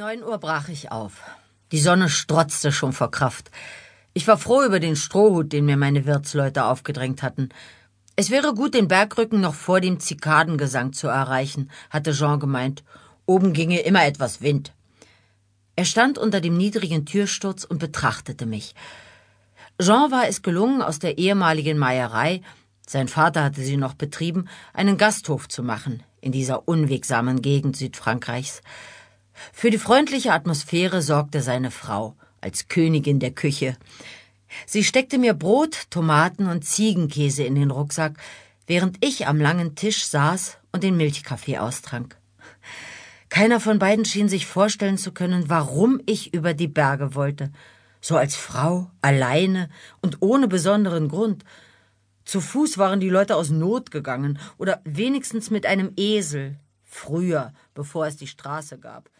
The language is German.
neun Uhr brach ich auf. Die Sonne strotzte schon vor Kraft. Ich war froh über den Strohhut, den mir meine Wirtsleute aufgedrängt hatten. Es wäre gut, den Bergrücken noch vor dem Zikadengesang zu erreichen, hatte Jean gemeint. Oben ginge immer etwas Wind. Er stand unter dem niedrigen Türsturz und betrachtete mich. Jean war es gelungen, aus der ehemaligen Meierei, sein Vater hatte sie noch betrieben, einen Gasthof zu machen in dieser unwegsamen Gegend Südfrankreichs. Für die freundliche Atmosphäre sorgte seine Frau als Königin der Küche. Sie steckte mir Brot, Tomaten und Ziegenkäse in den Rucksack, während ich am langen Tisch saß und den Milchkaffee austrank. Keiner von beiden schien sich vorstellen zu können, warum ich über die Berge wollte. So als Frau, alleine und ohne besonderen Grund. Zu Fuß waren die Leute aus Not gegangen oder wenigstens mit einem Esel. Früher, bevor es die Straße gab.